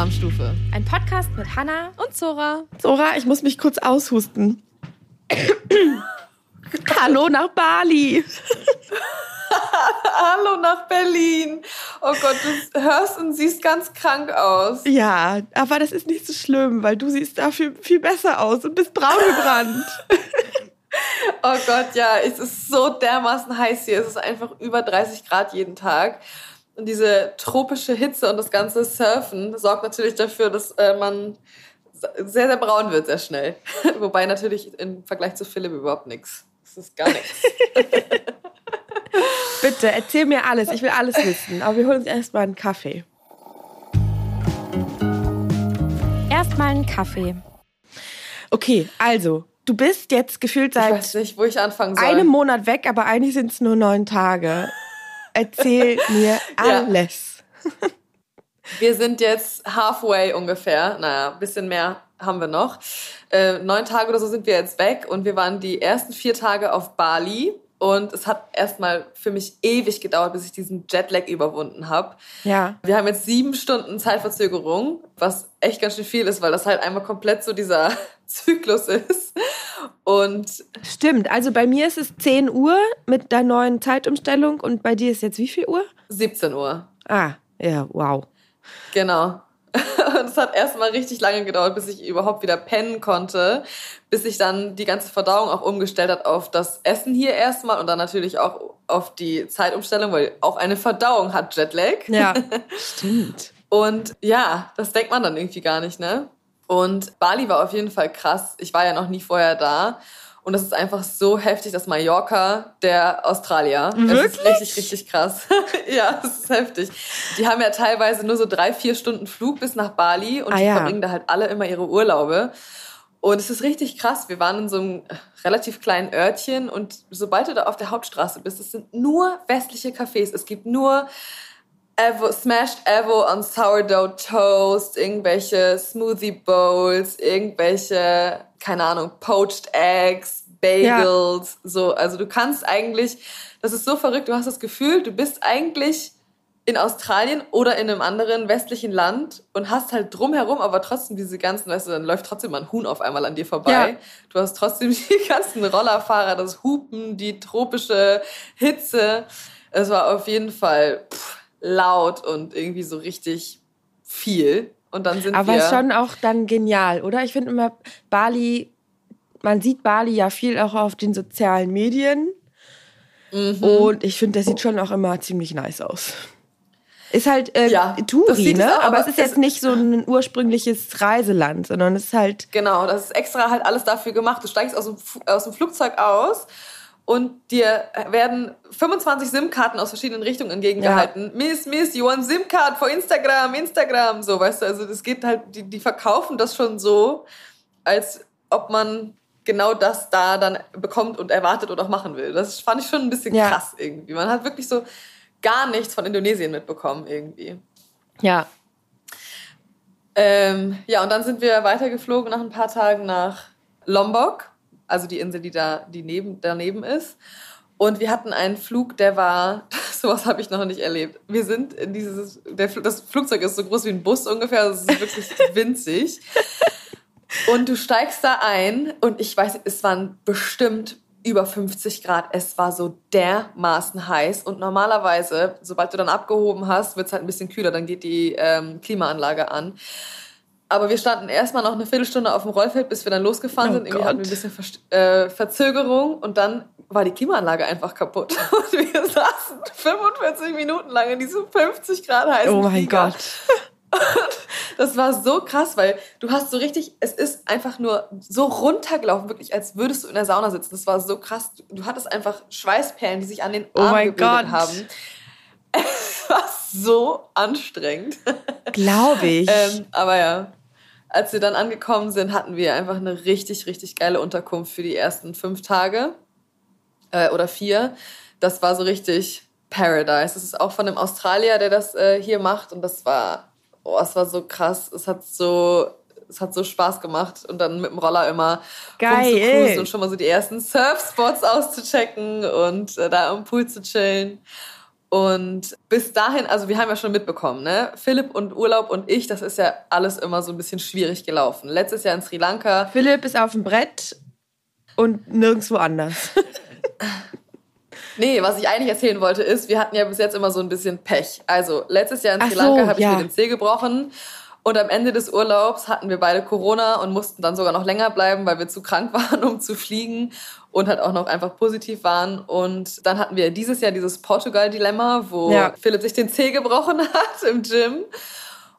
Alarmstufe. Ein Podcast mit Hanna und Zora. Zora, ich muss mich kurz aushusten. Hallo nach Bali. Hallo nach Berlin. Oh Gott, du hörst und siehst ganz krank aus. Ja, aber das ist nicht so schlimm, weil du siehst dafür viel besser aus und bist braun gebrannt. oh Gott, ja, es ist so dermaßen heiß hier. Es ist einfach über 30 Grad jeden Tag. Und diese tropische Hitze und das ganze Surfen sorgt natürlich dafür, dass äh, man sehr, sehr braun wird, sehr schnell. Wobei natürlich im Vergleich zu Philipp überhaupt nichts. Das ist gar nichts. Bitte, erzähl mir alles. Ich will alles wissen. Aber wir holen uns erstmal einen Kaffee. Erstmal einen Kaffee. Okay, also, du bist jetzt gefühlt seit ich weiß nicht, wo ich anfangen soll. einem Monat weg, aber eigentlich sind es nur neun Tage. Erzähl mir alles. Ja. Wir sind jetzt halfway ungefähr. Naja, ein bisschen mehr haben wir noch. Äh, neun Tage oder so sind wir jetzt weg und wir waren die ersten vier Tage auf Bali. Und es hat erstmal für mich ewig gedauert, bis ich diesen Jetlag überwunden habe. Ja. Wir haben jetzt sieben Stunden Zeitverzögerung, was echt ganz schön viel ist, weil das halt einmal komplett so dieser Zyklus ist. Und Stimmt, also bei mir ist es 10 Uhr mit der neuen Zeitumstellung und bei dir ist jetzt wie viel Uhr? 17 Uhr. Ah, ja, wow. Genau. Und es hat erstmal richtig lange gedauert, bis ich überhaupt wieder pennen konnte, bis sich dann die ganze Verdauung auch umgestellt hat auf das Essen hier erstmal und dann natürlich auch auf die Zeitumstellung, weil auch eine Verdauung hat Jetlag. Ja, stimmt. Und ja, das denkt man dann irgendwie gar nicht, ne? Und Bali war auf jeden Fall krass. Ich war ja noch nie vorher da. Und das ist einfach so heftig, dass Mallorca der Australier. Wirklich? Das ist richtig, richtig krass. ja, das ist heftig. Die haben ja teilweise nur so drei, vier Stunden Flug bis nach Bali und Ah, die ja. verbringen da halt alle immer ihre Urlaube. Und es ist richtig krass. Wir waren in so einem relativ kleinen Örtchen und sobald du da auf der Hauptstraße bist, es sind nur westliche Cafés. Es gibt nur Evo, Smashed Evo on Sourdough Toast, irgendwelche Smoothie Bowls, irgendwelche, keine Ahnung, Poached Eggs, Bagels, so. Also du kannst eigentlich, das ist so verrückt, du hast das Gefühl, du bist eigentlich in Australien oder in einem anderen westlichen Land und hast halt drumherum aber trotzdem diese ganzen, weißt du, dann läuft trotzdem mal ein Huhn auf einmal an dir vorbei. Ja. Du hast trotzdem die ganzen Rollerfahrer, das Hupen, die tropische Hitze. Es war auf jeden Fall pff, laut und irgendwie so richtig viel. Und dann sind Aber wir. schon auch dann genial, oder? Ich finde immer Bali, man sieht Bali ja viel auch auf den sozialen Medien. Mhm. Und ich finde, das sieht schon auch immer ziemlich nice aus. Ist halt äh, Ja, Touri, ne? auch, aber, aber es ist jetzt nicht so ein ursprüngliches Reiseland, sondern es ist halt. Genau, das ist extra halt alles dafür gemacht. Du steigst aus dem, aus dem Flugzeug aus und dir werden 25 SIM-Karten aus verschiedenen Richtungen entgegengehalten. Miss, Miss, you want SIM-Card for Instagram, Instagram, so, weißt du, also das geht halt, die, die verkaufen das schon so, als ob man genau das da dann bekommt und erwartet und auch machen will. Das fand ich schon ein bisschen Ja. krass irgendwie. Man hat wirklich so gar nichts von Indonesien mitbekommen irgendwie. Ja. Ähm, ja, und dann sind wir weitergeflogen nach ein paar Tagen nach Lombok, also die Insel, die da die neben, daneben ist. Und wir hatten einen Flug, der war, sowas habe ich noch nicht erlebt. Wir sind in dieses, der, das Flugzeug ist so groß wie ein Bus ungefähr, das ist wirklich winzig. Und du steigst da ein und ich weiß, es waren bestimmt über 50 Grad. Es war so dermaßen heiß. Und normalerweise, sobald du dann abgehoben hast, wird es halt ein bisschen kühler. Dann geht die ähm, Klimaanlage an. Aber wir standen erstmal noch eine Viertelstunde auf dem Rollfeld, bis wir dann losgefahren Oh sind. Irgendwie hatten wir ein Gott. bisschen Verst- äh, Verzögerung und dann war die Klimaanlage einfach kaputt. Und wir saßen 45 Minuten lang in diesem 50 Grad heißen Oh mein Flieger. Gott. Das war so krass, weil du hast so richtig, es ist einfach nur so runtergelaufen, wirklich, als würdest du in der Sauna sitzen. Das war so krass. Du hattest einfach Schweißperlen, die sich an den Oh Armen mein gebildet Gott. haben. Es war so anstrengend. Glaube ich. Ähm, aber ja, als wir dann angekommen sind, hatten wir einfach eine richtig, richtig geile Unterkunft für die ersten fünf Tage äh, oder vier. Das war so richtig Paradise. Das ist auch von einem Australier, der das äh, hier macht. Und das war, oh, es war so krass. Es hat so, es hat so Spaß gemacht. Und dann mit dem Roller immer Geil. und schon mal so die ersten Surfspots auszuchecken und äh, da am Pool zu chillen. Und bis dahin, also wir haben ja schon mitbekommen, ne? Philipp und Urlaub und ich, das ist ja alles immer so ein bisschen schwierig gelaufen. Letztes Jahr in Sri Lanka. Philipp ist auf dem Brett und nirgendwo anders. Nee, was ich eigentlich erzählen wollte, ist, wir hatten ja bis jetzt immer so ein bisschen Pech. Also letztes Jahr in Sri Lanka so, habe ich ja. mir den Zeh gebrochen und am Ende des Urlaubs hatten wir beide Corona und mussten dann sogar noch länger bleiben, weil wir zu krank waren, um zu fliegen und halt auch noch einfach positiv waren. Und dann hatten wir dieses Jahr dieses Portugal-Dilemma, wo ja. Philipp sich den Zeh gebrochen hat im Gym.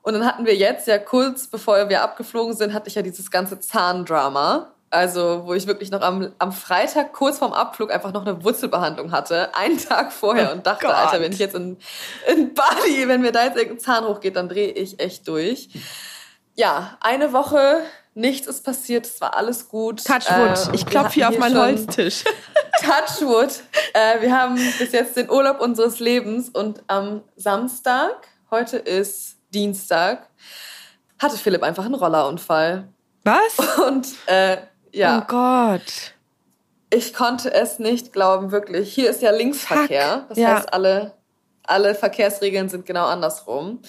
Und dann hatten wir jetzt, ja kurz bevor wir abgeflogen sind, hatte ich ja dieses ganze Zahndrama. Also, wo ich wirklich noch am, am Freitag kurz vorm Abflug einfach noch eine Wurzelbehandlung hatte, einen Tag vorher oh und dachte, Gott. Alter, wenn ich jetzt in, in Bali, wenn mir da jetzt irgendein Zahn hochgeht, dann drehe ich echt durch. Ja, eine Woche, nichts ist passiert, es war alles gut. Touchwood, äh, ich klopfe hier auf meinen Holztisch. Touchwood. Äh, wir haben bis jetzt den Urlaub unseres Lebens und am Samstag, heute ist Dienstag, hatte Philipp einfach einen Rollerunfall. Was? Und äh, ja. Oh Gott. Ich konnte es nicht glauben, wirklich. Hier ist ja Linksverkehr. Fuck. Das ja. heißt, alle, alle Verkehrsregeln sind genau andersrum.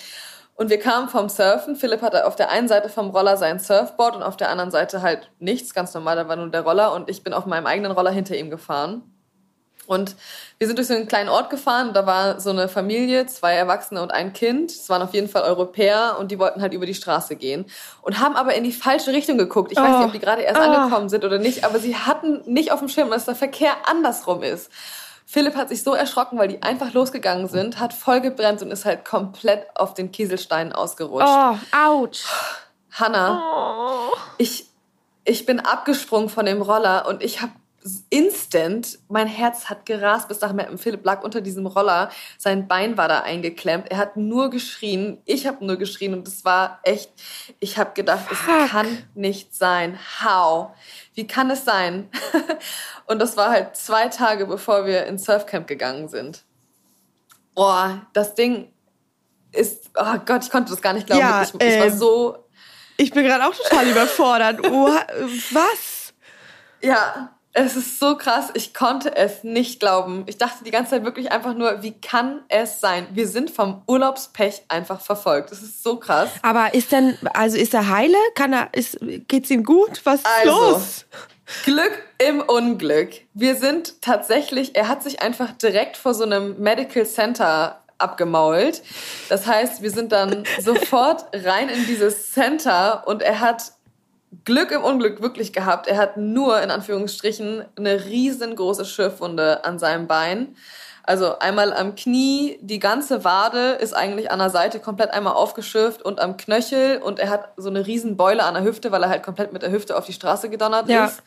Und wir kamen vom Surfen. Philipp hatte auf der einen Seite vom Roller sein Surfboard und auf der anderen Seite halt nichts, ganz normal, da war nur der Roller und ich bin auf meinem eigenen Roller hinter ihm gefahren. Und wir sind durch so einen kleinen Ort gefahren da war so eine Familie, zwei Erwachsene und ein Kind. Es waren auf jeden Fall Europäer und die wollten halt über die Straße gehen und haben aber in die falsche Richtung geguckt. Ich oh. weiß nicht, ob die gerade erst oh. angekommen sind oder nicht, aber sie hatten nicht auf dem Schirm, dass der Verkehr andersrum ist. Philipp hat sich so erschrocken, weil die einfach losgegangen sind, hat voll gebremst und ist halt komplett auf den Kieselsteinen ausgerutscht. Oh, ouch. Hannah, oh. ich, ich bin abgesprungen von dem Roller und ich habe instant, mein Herz hat gerast bis nach Mappen. Philipp lag unter diesem Roller, sein Bein war da eingeklemmt, er hat nur geschrien, ich habe nur geschrien und es war echt, ich habe gedacht, Fuck. es kann nicht sein. How? Wie kann es sein? und das war halt zwei Tage, bevor wir ins Surfcamp gegangen sind. Oh, das Ding ist, oh Gott, ich konnte das gar nicht glauben. Ja, ich, ich ähm, war so... Ich bin gerade auch total überfordert. Oh, was? Ja, es ist so krass, ich konnte es nicht glauben. Ich dachte die ganze Zeit wirklich einfach nur, wie kann es sein? Wir sind vom Urlaubspech einfach verfolgt. Das ist so krass. Aber ist denn, also ist er heile? Kann er, ist, geht's ihm gut? Was ist also, los? Glück im Unglück. Wir sind tatsächlich, er hat sich einfach direkt vor so einem Medical Center abgemault. Das heißt, wir sind dann sofort rein in dieses Center und er hat Glück im Unglück wirklich gehabt. Er hat nur in Anführungsstrichen eine riesengroße Schürfwunde an seinem Bein. Also einmal am Knie, die ganze Wade ist eigentlich an der Seite komplett einmal aufgeschürft und am Knöchel und er hat so eine riesen Beule an der Hüfte, weil er halt komplett mit der Hüfte auf die Straße gedonnert ja. ist.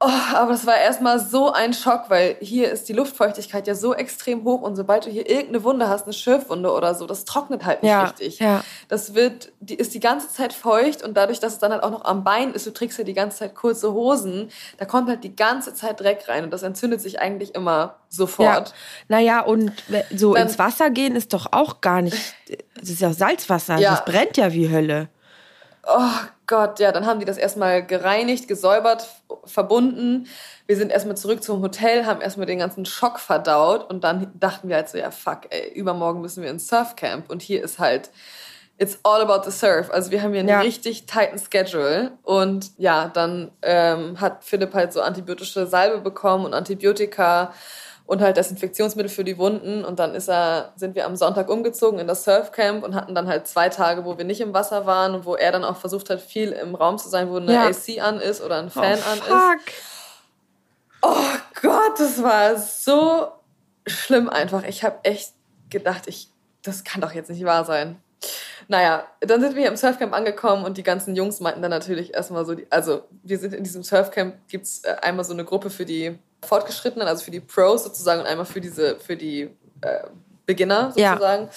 Oh, aber es war erstmal so ein Schock, weil hier ist die Luftfeuchtigkeit ja so extrem hoch und sobald du hier irgendeine Wunde hast, eine Schürfwunde oder so, das trocknet halt nicht ja, richtig. Ja. Das wird, die ist die ganze Zeit feucht und dadurch, dass es dann halt auch noch am Bein ist, du trägst ja die ganze Zeit kurze Hosen, da kommt halt die ganze Zeit Dreck rein und das entzündet sich eigentlich immer sofort. Ja. Naja, und so dann, ins Wasser gehen ist doch auch gar nicht, das ist ja Salzwasser, ja. das brennt ja wie Hölle. Oh Gott, ja, dann haben die das erstmal gereinigt, gesäubert, verbunden. Wir sind erstmal zurück zum Hotel, haben erstmal den ganzen Schock verdaut und dann dachten wir halt so, ja, fuck, ey, übermorgen müssen wir ins Surfcamp und hier ist halt, it's all about the surf. Also wir haben hier einen ja. richtig tighten Schedule und ja, dann ähm, hat Philipp halt so antibiotische Salbe bekommen und Antibiotika und halt Desinfektionsmittel für die Wunden. Und dann ist er, sind wir am Sonntag umgezogen in das Surfcamp und hatten dann halt zwei Tage, wo wir nicht im Wasser waren und wo er dann auch versucht hat, viel im Raum zu sein, wo eine ja. AC an ist oder ein Fan oh, an fuck. ist. Oh Gott, das war so schlimm einfach. Ich habe echt gedacht, ich, das kann doch jetzt nicht wahr sein. Naja, dann sind wir hier im Surfcamp angekommen und die ganzen Jungs meinten dann natürlich erstmal so, die, also wir sind in diesem Surfcamp, gibt es äh, einmal so eine Gruppe für die Fortgeschrittenen, also für die Pros sozusagen und einmal für diese, für die äh, Beginner sozusagen. Ja.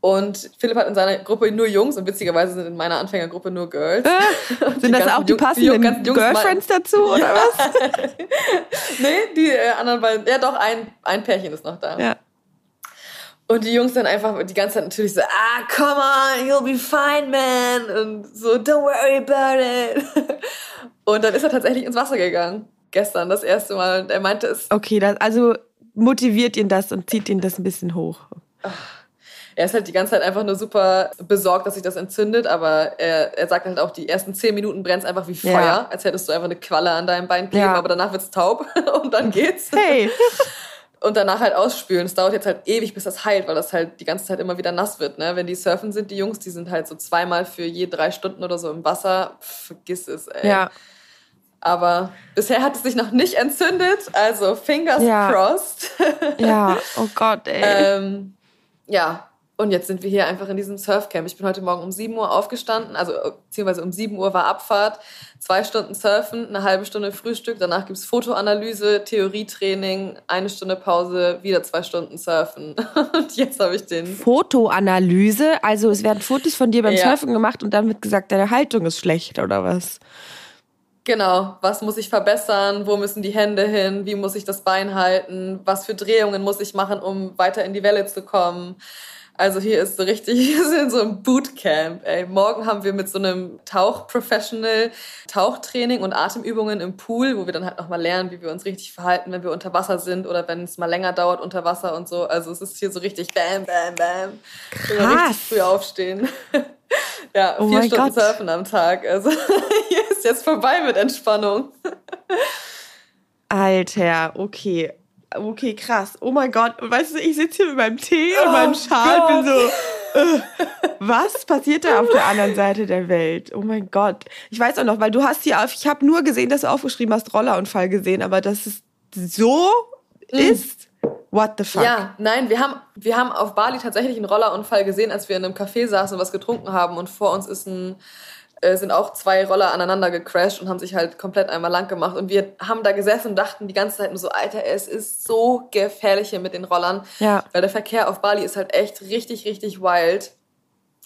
Und Philipp hat in seiner Gruppe nur Jungs und witzigerweise sind in meiner Anfängergruppe nur Girls. Äh, sind das auch die passenden Jung, Girlfriends dazu oder was? nee, die äh, anderen beiden, ja doch, ein, ein Pärchen ist noch da. Ja. Und die Jungs dann einfach die ganze Zeit natürlich so, ah, come on, you'll be fine, man. Und so, don't worry about it. Und dann ist er tatsächlich ins Wasser gegangen gestern das erste Mal und er meinte es. Okay, das, also motiviert ihn das und zieht ihn das ein bisschen hoch? Er ist halt die ganze Zeit einfach nur super besorgt, dass sich das entzündet, aber er, er sagt halt auch, die ersten zehn Minuten brennt es einfach wie Feuer, Ja. als hättest du einfach eine Qualle an deinem Bein kleben, Ja. aber danach wird's taub und dann geht's. Hey! Und danach halt ausspülen. Es dauert jetzt halt ewig, bis das heilt, weil das halt die ganze Zeit immer wieder nass wird. Ne? Wenn die surfen sind, die Jungs, die sind halt so zweimal für je drei Stunden oder so im Wasser. Pff, vergiss es, ey. Ja. Aber bisher hat es sich noch nicht entzündet, also fingers Ja. crossed. Ja, oh Gott, ey. ähm, ja, und jetzt sind wir hier einfach in diesem Surfcamp. Ich bin heute Morgen um 7 Uhr aufgestanden, also äh, beziehungsweise um 7 Uhr war Abfahrt, zwei Stunden Surfen, eine halbe Stunde Frühstück, danach gibt's Fotoanalyse, Theorietraining, eine Stunde Pause, wieder zwei Stunden Surfen. Und jetzt habe ich den Fotoanalyse, also es werden Fotos von dir beim Ja. Surfen gemacht und dann wird gesagt, deine Haltung ist schlecht oder was? Genau, was muss ich verbessern? Wo müssen die Hände hin? Wie muss ich das Bein halten? Was für Drehungen muss ich machen, um weiter in die Welle zu kommen? Also hier ist so richtig, wir sind in so einem Bootcamp. Ey. Morgen haben wir mit so einem Tauch-Professional Tauchtraining und Atemübungen im Pool, wo wir dann halt nochmal lernen, wie wir uns richtig verhalten, wenn wir unter Wasser sind oder wenn es mal länger dauert unter Wasser und so. Also es ist hier so richtig bam, bam, bam. Immer Krass. richtig früh aufstehen. ja, Oh vier Stunden Gott. surfen am Tag. Also hier ist jetzt vorbei mit Entspannung. Alter, okay. Okay, krass. Oh mein Gott. Und weißt du, ich sitze hier mit meinem Tee und Oh meinem Schal Gott. bin so. Äh, was passiert da auf der anderen Seite der Welt? Oh mein Gott. Ich weiß auch noch, weil du hast hier auf, ich habe nur gesehen, dass du aufgeschrieben hast, Rollerunfall gesehen, aber dass es so ist, what the fuck? Ja, nein, wir haben, wir haben auf Bali tatsächlich einen Rollerunfall gesehen, als wir in einem Café saßen und was getrunken haben und vor uns ist ein, äh, sind auch zwei Roller aneinander gecrashed und haben sich halt komplett einmal lang gemacht. Und wir haben da gesessen und dachten die ganze Zeit nur so, Alter, es ist so gefährlich hier mit den Rollern. Ja. Weil der Verkehr auf Bali ist halt echt richtig, richtig wild.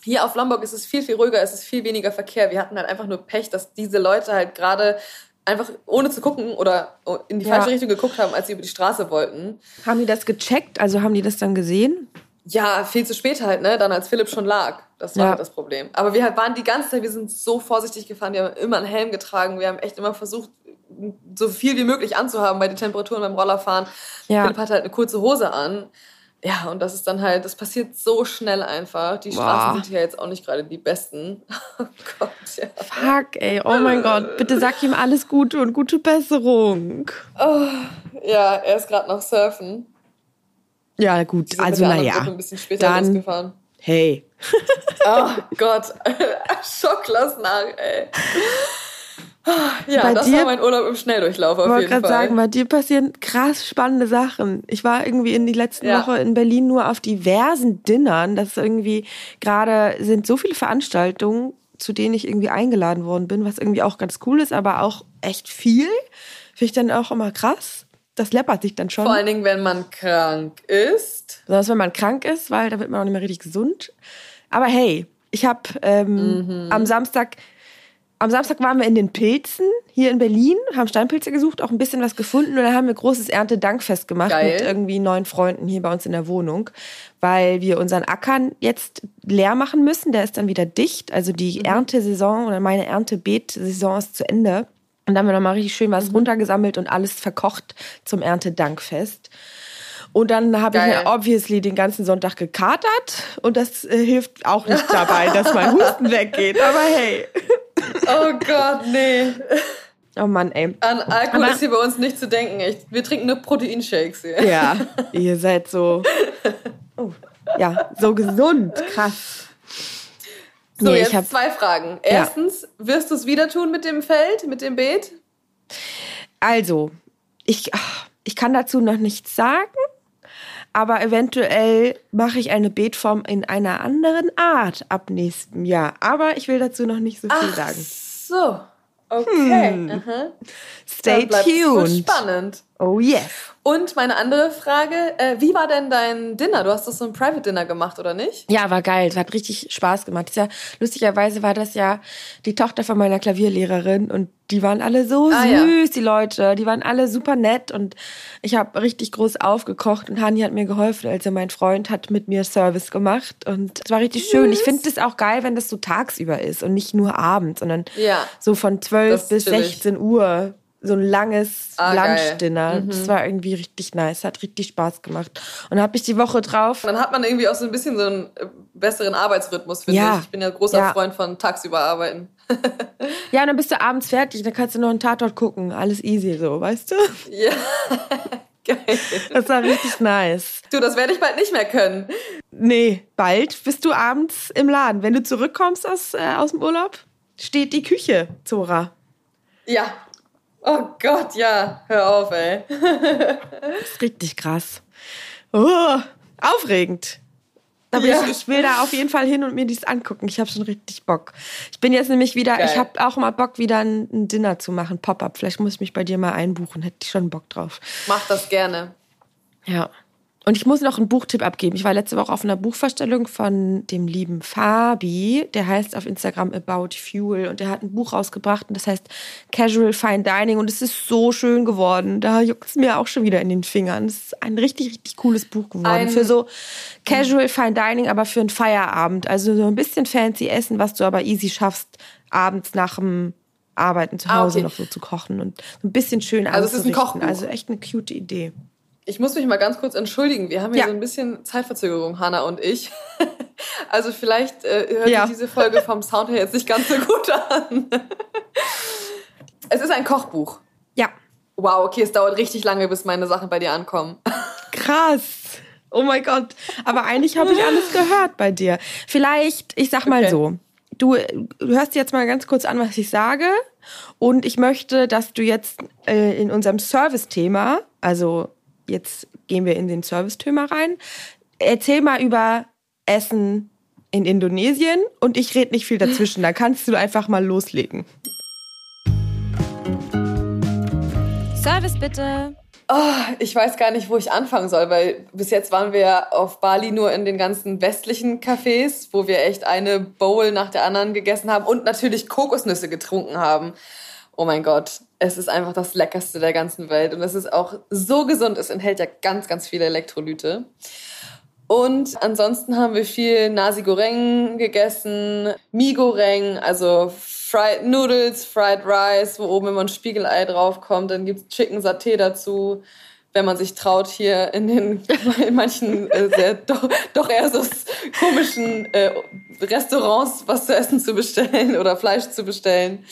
Hier auf Lombok ist es viel, viel ruhiger, es ist viel weniger Verkehr. Wir hatten halt einfach nur Pech, dass diese Leute halt gerade einfach ohne zu gucken oder in die Ja. falsche Richtung geguckt haben, als sie über die Straße wollten. Haben die das gecheckt? Also haben die das dann gesehen? Ja, viel zu spät halt, ne? Dann als Philipp schon lag. Das war Ja. halt das Problem. Aber wir halt waren die ganze Zeit, wir sind so vorsichtig gefahren, wir haben immer einen Helm getragen, wir haben echt immer versucht, so viel wie möglich anzuhaben bei den Temperaturen beim Rollerfahren. Ja. Philipp hatte halt eine kurze Hose an. Ja, und das ist dann halt, das passiert so schnell einfach. Die Straßen sind hier jetzt auch nicht gerade die besten. Oh Gott, ja. Fuck, ey. Oh mein Gott. Bitte sag ihm alles Gute und gute Besserung. Ja, er ist gerade noch surfen. Ja, gut. Also, naja. ein bisschen später Dann- losgefahren. Hey. Oh Gott, Schock lass nach, ey. Ja, Bei das dir- war mein Urlaub im Schnelldurchlauf auf Ich wollte jeden Fall. gerade sagen, bei dir passieren krass spannende Sachen. Ich war irgendwie in die letzten Ja. Woche in Berlin nur auf diversen Dinnern. Das ist irgendwie gerade sind so viele Veranstaltungen, zu denen ich irgendwie eingeladen worden bin, was irgendwie auch ganz cool ist, aber auch echt viel. Finde ich dann auch immer krass. Das läppert sich dann schon. Vor allen Dingen, wenn man krank ist. Besonders wenn man krank ist, weil da wird man auch nicht mehr richtig gesund. Aber hey, ich habe ähm, Mhm. am Samstag, am Samstag waren wir in den Pilzen hier in Berlin, haben Steinpilze gesucht, auch ein bisschen was gefunden und dann haben wir großes Erntedankfest gemacht Geil. mit irgendwie neun Freunden hier bei uns in der Wohnung, weil wir unseren Ackern jetzt leer machen müssen. Der ist dann wieder dicht. Also die Mhm. Erntesaison oder meine Erntebeet-Saison ist zu Ende. Und dann haben wir nochmal richtig schön Mhm. was runtergesammelt und alles verkocht zum Erntedankfest. Und dann habe ich mir obviously den ganzen Sonntag gekatert und das äh, hilft auch nicht dabei, dass mein Husten weggeht. Aber hey. Oh Gott, nee. Oh Mann, ey. An Alkohol Aber- ist hier bei uns nicht zu denken. Ich, wir trinken nur Proteinshakes hier. Ja, ihr seid so. Oh, ja, so gesund. Krass. So, Nee, ich jetzt hab- zwei Fragen. Erstens, wirst du es wieder tun mit dem Feld, mit dem Beet? Also, ich, ich kann dazu noch nichts sagen, aber eventuell mache ich eine Beetform in einer anderen Art ab nächstem Jahr. Aber ich will dazu noch nicht so viel Ach sagen. so. Okay. Stay Dann bleibt's wohl tuned. spannend. Oh yes. Und meine andere Frage, äh, wie war denn dein Dinner? Du hast doch so ein Private Dinner gemacht, oder nicht? Ja, war geil. Es hat richtig Spaß gemacht. Das ja, lustigerweise war das ja die Tochter von meiner Klavierlehrerin und die waren alle so Ah, süß, ja. die Leute. Die waren alle super nett und ich habe richtig groß aufgekocht und Hani hat mir geholfen. Also mein Freund hat mit mir Service gemacht und es war richtig schön. Ich finde es auch geil, wenn das so tagsüber ist und nicht nur abends, sondern Ja. so von Das 12 ist bis chillig. 16 Uhr. So ein langes Ah. Lunchdinner. Das war irgendwie richtig nice, hat richtig Spaß gemacht. Und habe ich die Woche drauf. Dann hat man irgendwie auch so ein bisschen so einen äh, besseren Arbeitsrhythmus, finde Ja. ich. Ich bin ja großer Ja. Freund von tagsüber arbeiten. Ja, und dann bist du abends fertig, dann kannst du noch einen Tatort gucken. Alles easy so, weißt du? Ja. Geil. Das war richtig nice. Du, das werde ich bald nicht mehr können. Nee, bald bist du abends im Laden. Wenn du zurückkommst aus, äh, aus dem Urlaub, steht die Küche, Zora. Ja. Oh Gott, ja. Hör auf, ey. Das ist richtig krass. Oh, aufregend. Aber Ja. ich, ich will da auf jeden Fall hin und mir dies angucken. Ich habe schon richtig Bock. Ich bin jetzt nämlich wieder, Geil. ich habe auch mal Bock, wieder ein, ein Dinner zu machen, Pop-up. Vielleicht muss ich mich bei dir mal einbuchen. Hätte ich schon Bock drauf. Mach das gerne. Ja. Und ich muss noch einen Buchtipp abgeben. Ich war letzte Woche auf einer Buchvorstellung von dem lieben Fabi. Der heißt auf Instagram About Fuel und der hat ein Buch rausgebracht und das heißt Casual Fine Dining und es ist so schön geworden. Da juckt es mir auch schon wieder in den Fingern. Es ist ein richtig, richtig cooles Buch geworden. Ein- für so Casual Fine Dining, aber für einen Feierabend. Also so ein bisschen fancy Essen, was du aber easy schaffst, abends nach dem Arbeiten zu Ah, Hause okay. noch so zu kochen und so ein bisschen schön Also es ist ein. Kochbuch. Also echt eine cute Idee. Ich muss mich mal ganz kurz entschuldigen. Wir haben hier Ja. so ein bisschen Zeitverzögerung, Hanna und ich. Also vielleicht äh, hört Ja. sich diese Folge vom Sound her jetzt nicht ganz so gut an. Es ist ein Kochbuch. Ja, Wow, okay, es dauert richtig lange, bis meine Sachen bei dir ankommen. Krass. Oh mein Gott. Aber eigentlich habe ich alles gehört bei dir. Vielleicht, ich sag mal Okay. so. Du, du hörst dir jetzt mal ganz kurz an, was ich sage. Und ich möchte, dass du jetzt äh, in unserem Service-Thema, also jetzt gehen wir in den Service-Thema rein, erzähl mal über Essen in Indonesien und ich rede nicht viel dazwischen. Da kannst du einfach mal loslegen. Service bitte. Oh, ich weiß gar nicht, wo ich anfangen soll, weil bis jetzt waren wir auf Bali nur in den ganzen westlichen Cafés, wo wir echt eine Bowl nach der anderen gegessen haben und natürlich Kokosnüsse getrunken haben. Oh mein Gott, es ist einfach das Leckerste der ganzen Welt und es ist auch so gesund. Es enthält ja ganz, ganz viele Elektrolyte. Und ansonsten haben wir viel Nasi Goreng gegessen, Mi Goreng, also Fried Noodles, Fried Rice, wo oben immer ein Spiegelei draufkommt. Dann gibt's Chicken Saté dazu, wenn man sich traut, hier in den in manchen äh, sehr doch, doch eher so komischen äh, Restaurants was zu essen zu bestellen oder Fleisch zu bestellen.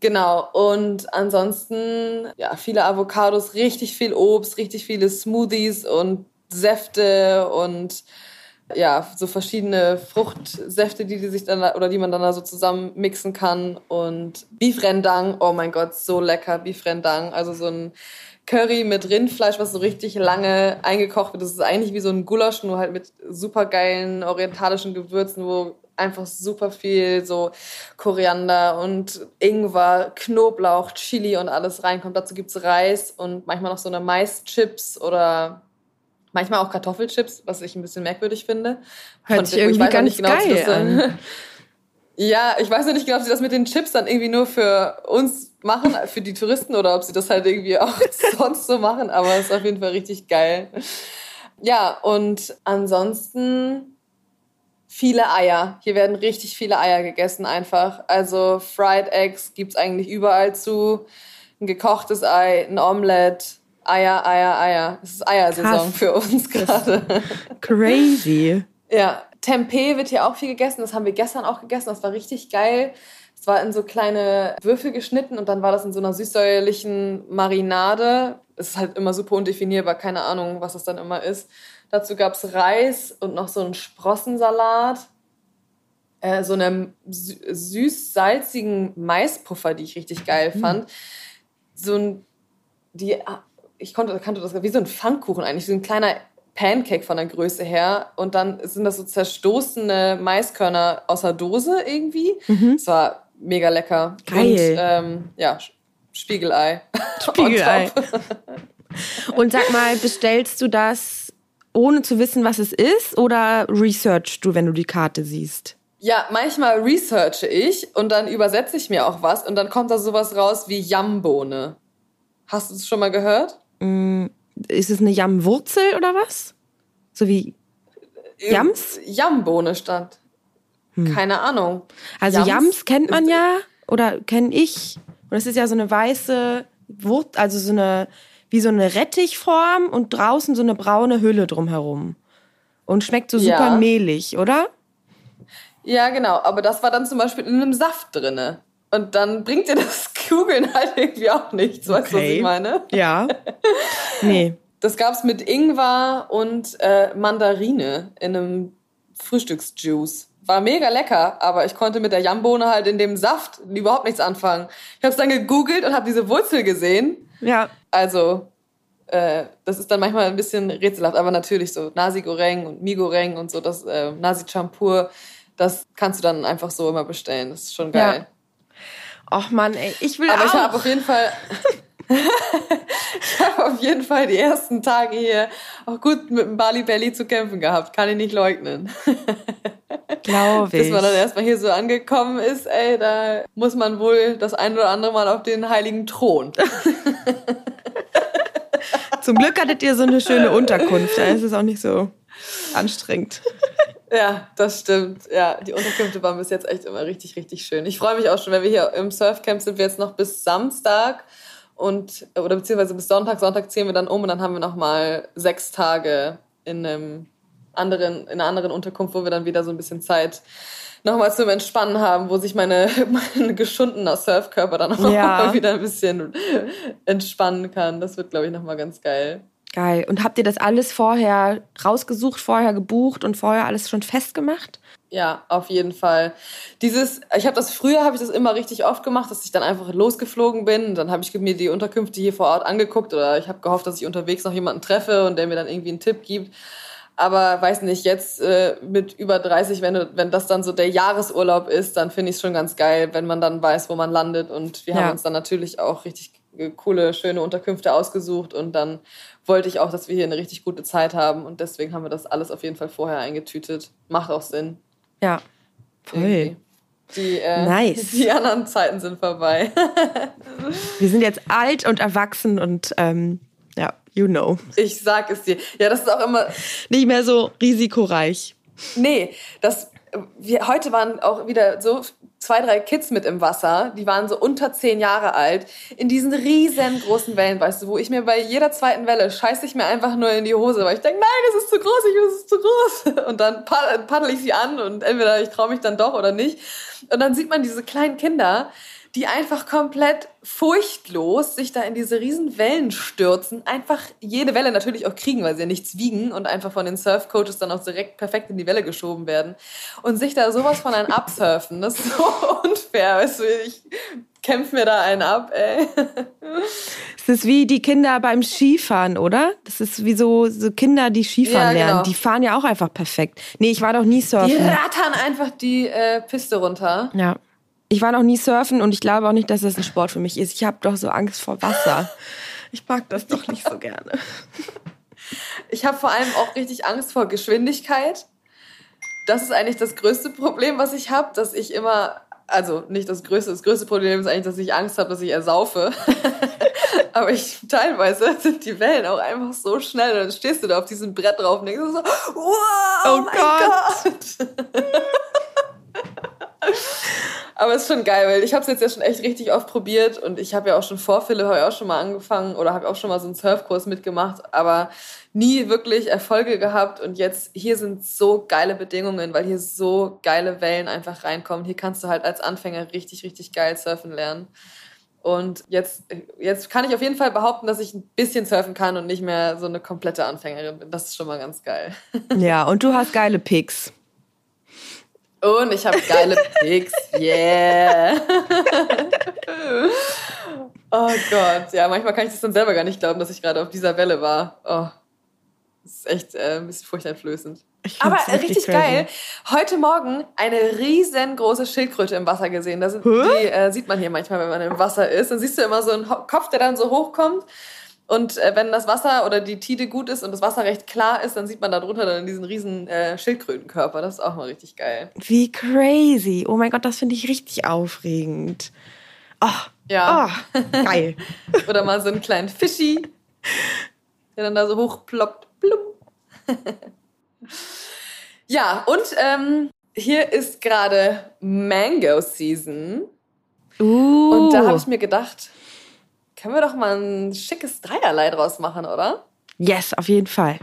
Genau, und ansonsten, ja, viele Avocados, richtig viel Obst, richtig viele Smoothies und Säfte und ja, so verschiedene Fruchtsäfte, die, die sich dann da- oder die man dann da so zusammen mixen kann und Beef Rendang, oh mein Gott, so lecker Beef Rendang, also so ein Curry mit Rindfleisch, was so richtig lange eingekocht wird. Das ist eigentlich wie so ein Gulasch, nur halt mit super geilen orientalischen Gewürzen, wo einfach super viel so Koriander und Ingwer, Knoblauch, Chili und alles reinkommt. Dazu gibt's Reis und manchmal noch so eine Maischips oder manchmal auch Kartoffelchips, was ich ein bisschen merkwürdig finde. Hört Von- sich ich irgendwie ganz nicht genau, geil an. Ja, ich weiß noch nicht genau, ob sie das mit den Chips dann irgendwie nur für uns machen, für die Touristen, oder ob sie das halt irgendwie auch sonst so machen, aber es ist auf jeden Fall richtig geil. Ja, und ansonsten viele Eier. Hier werden richtig viele Eier gegessen einfach. Also Fried Eggs gibt's eigentlich überall zu. Ein gekochtes Ei, ein Omelette, Eier, Eier, Eier. Es ist Eiersaison Krass. für uns gerade. Crazy. Ja, Tempeh wird hier auch viel gegessen. Das haben wir gestern auch gegessen. Das war richtig geil. Es war in so kleine Würfel geschnitten und dann war das in so einer süßsäuerlichen Marinade. Es ist halt immer super undefinierbar, keine Ahnung, was das dann immer ist. Dazu gab's Reis und noch so einen Sprossensalat. Äh, so einen sü- süß-salzigen Maispuffer, die ich richtig geil fand. So ein, die, ich konnte, kannte das wie so ein Pfannkuchen eigentlich, so ein kleiner Pancake von der Größe her. Und dann sind das so zerstoßene Maiskörner aus der Dose irgendwie. Es war mega lecker. Mhm. Geil. Und ähm, ja, Spiegelei. Spiegelei. Und sag mal, bestellst du das ohne zu wissen, was es ist, oder researchst du, wenn du die Karte siehst? Ja, manchmal researche ich und dann übersetze ich mir auch was und dann kommt da sowas raus wie Yambohne. Hast du es schon mal gehört? Ist es eine Jammwurzel oder was? So wie Yams? Yambohne stand. Keine Ahnung. Also Yams? Yams kennt man ja oder kenne ich. Und das ist ja so eine weiße Wurt, also so eine, wie so eine Rettichform und draußen so eine braune Hülle drumherum. Und schmeckt so super Ja. mehlig, oder? Ja, genau. Aber das war dann zum Beispiel in einem Saft drinne. Und dann bringt dir das Kugeln halt irgendwie auch nichts. Weißt du, was Okay. ich meine? Ja. Nee. Das gab's mit Ingwer und äh, Mandarine in einem Frühstücksjuice. War mega lecker, aber ich konnte mit der Jambohne halt in dem Saft überhaupt nichts anfangen. Ich habe es dann gegoogelt und habe diese Wurzel gesehen. Ja. Also, äh, das ist dann manchmal ein bisschen rätselhaft, aber natürlich so Nasi Goreng und Mi Goreng und so, das äh, Nasi Champur, das kannst du dann einfach so immer bestellen. Das ist schon geil. Och Mann, ey, ich will Aber auch. ich habe auf jeden Fall. ich habe auf jeden Fall die ersten Tage hier auch gut mit dem Bali Belly zu kämpfen gehabt. Kann ich nicht leugnen. glaube Bis ich. man dann erstmal hier so angekommen ist, ey, da muss man wohl das ein oder andere Mal auf den heiligen Thron. Zum Glück hattet ihr so eine schöne Unterkunft. Da ist es auch nicht so anstrengend. Ja, das stimmt. Ja, die Unterkünfte waren bis jetzt echt immer richtig, richtig schön. Ich freue mich auch schon, wenn wir hier im Surfcamp sind wir jetzt noch bis Samstag und oder beziehungsweise bis Sonntag. Sonntag ziehen wir dann um und dann haben wir noch mal sechs Tage in einem anderen, in einer anderen Unterkunft, wo wir dann wieder so ein bisschen Zeit nochmal zum Entspannen haben, wo sich meine, mein geschundener Surfkörper dann auch Ja. mal wieder ein bisschen entspannen kann. Das wird, glaube ich, nochmal ganz geil. Geil. Und habt ihr das alles vorher rausgesucht, vorher gebucht und vorher alles schon festgemacht? Ja, auf jeden Fall. Dieses, ich habe das früher habe ich das immer richtig oft gemacht, dass ich dann einfach losgeflogen bin. Dann habe ich mir die Unterkünfte hier vor Ort angeguckt oder ich habe gehofft, dass ich unterwegs noch jemanden treffe und der mir dann irgendwie einen Tipp gibt. Aber weiß nicht, jetzt äh, mit über 30, wenn, du- wenn das dann so der Jahresurlaub ist, dann finde ich es schon ganz geil, wenn man dann weiß, wo man landet. Und wir Ja. haben uns dann natürlich auch richtig äh, coole, schöne Unterkünfte ausgesucht. Und dann wollte ich auch, dass wir hier eine richtig gute Zeit haben. Und deswegen haben wir das alles auf jeden Fall vorher eingetütet. Macht auch Sinn. Ja. Irgendwie. Voll. Die, äh, Nice. die anderen Zeiten sind vorbei. Wir sind jetzt alt und erwachsen und ähm, you know. Ich sag es dir. Ja, das ist auch immer. Nicht mehr so risikoreich. Nee, das. Wir, heute waren auch wieder so zwei, drei Kids mit im Wasser. Die waren so unter zehn Jahre alt. In diesen riesengroßen Wellen, weißt du, wo ich mir bei jeder zweiten Welle scheiße ich mir einfach nur in die Hose, weil ich denke, nein, es ist zu groß, ich es ist zu groß. Und dann paddel, ich sie an und entweder ich traue mich dann doch oder nicht. Und dann sieht man diese kleinen Kinder, die einfach komplett furchtlos sich da in diese riesen Wellen stürzen, einfach jede Welle natürlich auch kriegen, weil sie ja nichts wiegen und einfach von den Surfcoaches dann auch direkt perfekt in die Welle geschoben werden und sich da sowas von einem absurfen, das ist so unfair, weißt du, ich kämpf mir da einen ab, ey. Es ist wie die Kinder beim Skifahren, oder? Das ist wie so, so Kinder, die Skifahren Ja, genau. lernen. Die fahren ja auch einfach perfekt. Nee, ich war doch nie Die surfen. rattern einfach die äh, Piste runter. Ja. Ich war noch nie surfen und ich glaube auch nicht, dass das ein Sport für mich ist. Ich habe doch so Angst vor Wasser. Ich mag das doch nicht so gerne. Ich habe vor allem auch richtig Angst vor Geschwindigkeit. Das ist eigentlich das größte Problem, was ich habe, dass ich immer, also nicht das größte, das größte Problem ist eigentlich, dass ich Angst habe, dass ich ersaufe. Aber ich teilweise sind die Wellen auch einfach so schnell und dann stehst du da auf diesem Brett drauf und denkst so, wow, oh, Oh mein Gott. Gott. Aber es ist schon geil, weil ich habe es jetzt ja schon echt richtig oft probiert und ich habe ja auch schon vor Philipp habe ich auch schon mal angefangen oder habe auch schon mal so einen Surfkurs mitgemacht, aber nie wirklich Erfolge gehabt und jetzt hier sind so geile Bedingungen, weil hier so geile Wellen einfach reinkommen. Hier kannst du halt als Anfänger richtig richtig geil surfen lernen. Und jetzt, jetzt kann ich auf jeden Fall behaupten, dass ich ein bisschen surfen kann und nicht mehr so eine komplette Anfängerin bin. Das ist schon mal ganz geil. Ja, und du hast geile Pics. Und ich habe geile Pics. Yeah. oh Gott. Ja, manchmal kann ich das dann selber gar nicht glauben, dass ich gerade auf dieser Welle war. Oh. Das ist echt äh, ein bisschen furchteinflößend. Aber richtig, crazy. geil. Heute Morgen eine riesengroße Schildkröte im Wasser gesehen. Das sind, Hä? die äh, sieht man hier manchmal, wenn man im Wasser ist. Dann siehst du immer so einen Kopf, der dann so hochkommt. Und äh, wenn das Wasser oder die Tide gut ist und das Wasser recht klar ist, dann sieht man da drunter dann diesen riesen äh, Schildkrötenkörper. Das ist auch mal richtig geil. Wie crazy. Oh mein Gott, das finde ich richtig aufregend. Oh, Ja. oh geil. Oder mal so einen kleinen Fischi, der dann da so hochploppt. Blum. ja, und ähm, hier ist gerade Mango Season. Uh. Und da habe ich mir gedacht, können wir doch mal ein schickes Dreierlei draus machen, oder? Yes, auf jeden Fall.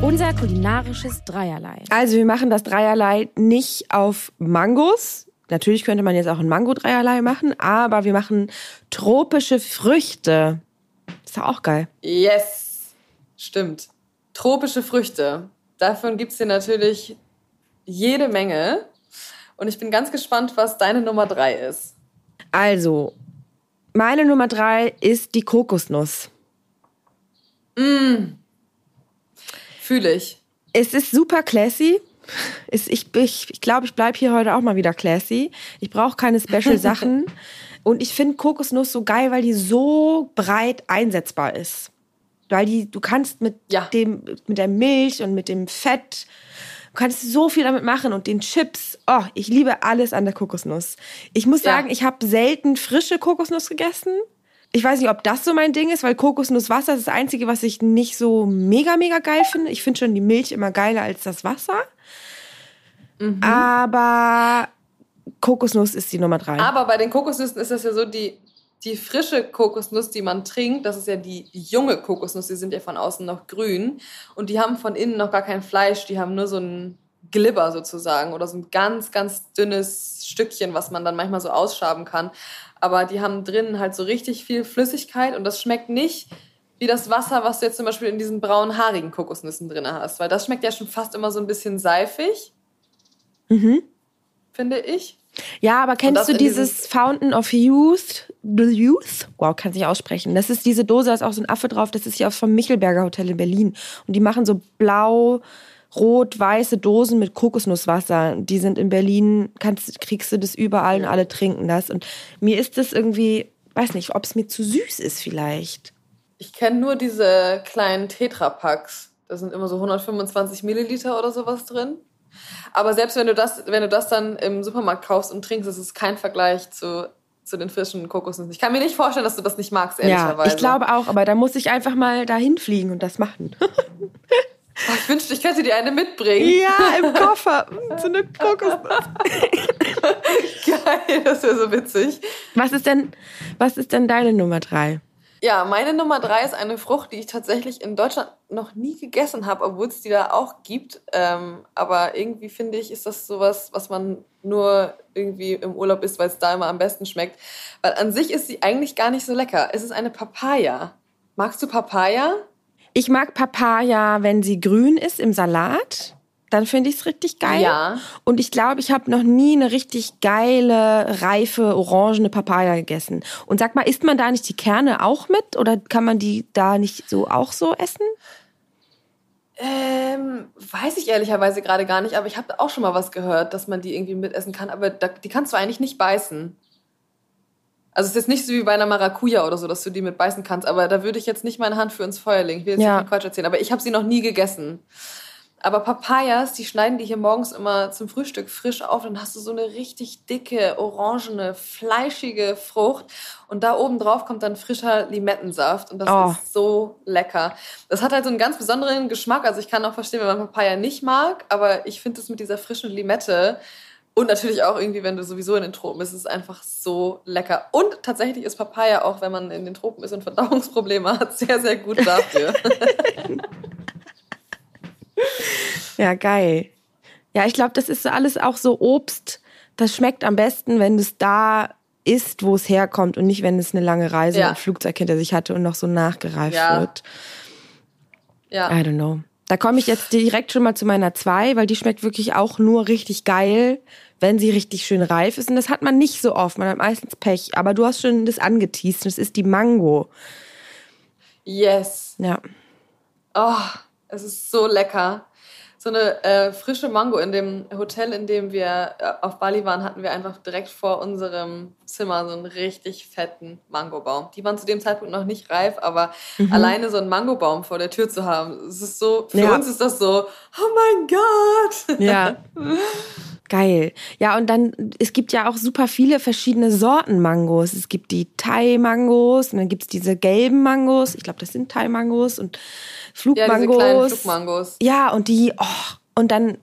Unser kulinarisches Dreierlei. Also wir machen das Dreierlei nicht auf Mangos. Natürlich könnte man jetzt auch ein Mango-Dreierlei machen, aber wir machen tropische Früchte. Ist doch auch geil. Yes, stimmt. Tropische Früchte. Davon gibt es hier natürlich jede Menge. Und ich bin ganz gespannt, was deine Nummer drei ist. Also, meine Nummer drei ist die Kokosnuss. Fühle ich. Es ist super classy. Es, ich glaube, ich, ich, glaub, ich bleibe hier heute auch mal wieder classy. Ich brauche keine Special-Sachen. Und ich finde Kokosnuss so geil, weil die so breit einsetzbar ist. Weil die, du kannst mit Ja. dem, mit der Milch und mit dem Fett, du kannst so viel damit machen und den Chips. Oh, ich liebe alles an der Kokosnuss. Ich muss Ja. sagen, ich habe selten frische Kokosnuss gegessen. Ich weiß nicht, ob das so mein Ding ist, weil Kokosnusswasser ist das Einzige, was ich nicht so mega, mega geil finde. Ich finde schon die Milch immer geiler als das Wasser. Aber Kokosnuss ist die Nummer drei. Aber bei den Kokosnüssen ist das ja so, die, die frische Kokosnuss, die man trinkt, das ist ja die junge Kokosnuss, die sind ja von außen noch grün. Und die haben von innen noch gar kein Fleisch, die haben nur so ein Glibber sozusagen oder so ein ganz, ganz dünnes Stückchen, was man dann manchmal so ausschaben kann. Aber die haben drinnen halt so richtig viel Flüssigkeit und das schmeckt nicht wie das Wasser, was du jetzt zum Beispiel in diesen braunen, haarigen Kokosnüssen drin hast. Weil das schmeckt ja schon fast immer so ein bisschen seifig, finde ich. Ja, aber kennst du dieses Fountain of Youth? The Youth? Wow, kann sich aussprechen. Das ist diese Dose, da ist auch so ein Affe drauf. Das ist ja vom Michelberger Hotel in Berlin. Und die machen so blau, rot, weiße Dosen mit Kokosnusswasser. Die sind in Berlin, kannst, kriegst du das überall und alle trinken das. Und mir ist das irgendwie, weiß nicht, ob es mir zu süß ist vielleicht. Ich kenne nur diese kleinen Tetrapacks. Da sind immer so 125 Milliliter oder sowas drin. Aber selbst wenn du das, wenn du das dann im Supermarkt kaufst und trinkst, ist es kein Vergleich zu, zu den frischen Kokosnüssen. Ich kann mir nicht vorstellen, dass du das nicht magst, Ja, ehrlicherweise. ich glaube auch, aber da muss ich einfach mal dahin fliegen und das machen. Oh, ich wünschte, ich könnte dir eine mitbringen. ja, im Koffer. So eine Kokosnuss. Geil, das wäre so witzig. Was ist denn, was ist denn deine Nummer drei? Ja, meine Nummer drei ist eine Frucht, die ich tatsächlich in Deutschland noch nie gegessen habe, obwohl es die da auch gibt. Ähm, aber irgendwie finde ich, ist das sowas, was man nur irgendwie im Urlaub isst, weil es da immer am besten schmeckt. Weil an sich ist sie eigentlich gar nicht so lecker. Es ist eine Papaya. Magst du Papaya? Ich mag Papaya, wenn sie grün ist im Salat. Dann finde ich es richtig geil. Ja. Und ich glaube, ich habe noch nie eine richtig geile, reife, orangene Papaya gegessen. Und sag mal, isst man da nicht die Kerne auch mit? Oder kann man die da nicht so auch so essen? Ähm, weiß ich ehrlicherweise gerade gar nicht, aber ich habe auch schon mal was gehört, dass man die irgendwie mitessen kann, aber da, die kannst du eigentlich nicht beißen. Also es ist jetzt nicht so wie bei einer Maracuja oder so, dass du die mit beißen kannst, aber da würde ich jetzt nicht meine Hand für ins Feuer legen. Ich will jetzt Ja. nicht Quatsch erzählen, aber ich habe sie noch nie gegessen. Aber Papayas, die schneiden die hier morgens immer zum Frühstück frisch auf. Dann hast du so eine richtig dicke, orangene, fleischige Frucht. Und da oben drauf kommt dann frischer Limettensaft. Und das Oh. ist so lecker. Das hat halt so einen ganz besonderen Geschmack. Also ich kann auch verstehen, wenn man Papaya nicht mag. Aber ich finde es mit dieser frischen Limette und natürlich auch irgendwie, wenn du sowieso in den Tropen bist, ist es einfach so lecker. Und tatsächlich ist Papaya auch, wenn man in den Tropen ist und Verdauungsprobleme hat, sehr, sehr gut dafür. Ja, geil. Ja, ich glaube, das ist so alles auch so Obst. Das schmeckt am besten, wenn es da ist, wo es herkommt und nicht, wenn es eine lange Reise Ja. und Flugzeug hinter sich hatte und noch so nachgereift Ja. wird. ja. I don't know. Da komme ich jetzt direkt schon mal zu meiner zwei, weil die schmeckt wirklich auch nur richtig geil, wenn sie richtig schön reif ist. Und das hat man nicht so oft. Man hat meistens Pech. Aber du hast schon das angeteased. Das ist die Mango. Yes. Ja. Oh, es ist so lecker. So eine äh, frische Mango in dem Hotel, in dem wir äh, auf Bali waren, hatten wir einfach direkt vor unserem Zimmer so einen richtig fetten Mangobaum. Die waren zu dem Zeitpunkt noch nicht reif, aber alleine so einen Mangobaum vor der Tür zu haben, es ist so, für Ja. uns ist das so, oh mein Gott. Ja. Geil. Ja, und dann, es gibt ja auch super viele verschiedene Sorten Mangos. Es gibt die Thai-Mangos und dann gibt's diese gelben Mangos. Ich glaube, das sind Thai-Mangos und Ja, diese Flugmangos. Flugmangos. Ja, und die, oh, und dann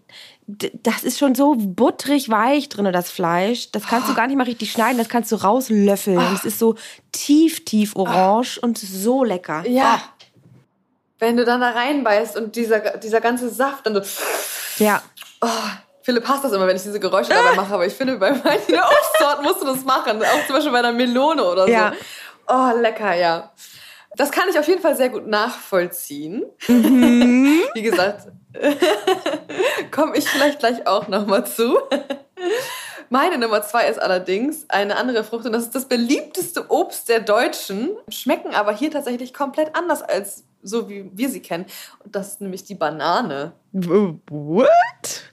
das ist schon so butterig weich drin, das Fleisch. Das kannst du gar nicht mal richtig schneiden, das kannst du rauslöffeln. Und es ist so tief, tief orange und so lecker. Ja. Wenn du dann da reinbeißt und dieser, dieser ganze Saft dann so. Ja. Oh, Philipp hasst das immer, wenn ich diese Geräusche dabei mache, aber ich finde, bei manchen Obstsorten musst du das machen. Auch zum Beispiel bei einer Melone oder so. Ja. Oh, lecker, ja. Das kann ich auf jeden Fall sehr gut nachvollziehen. Mhm. Wie gesagt, komme ich vielleicht gleich auch nochmal zu. Meine Nummer zwei ist allerdings eine andere Frucht und das ist das beliebteste Obst der Deutschen, schmecken aber hier tatsächlich komplett anders als so wie wir sie kennen. Und das ist nämlich die Banane. What?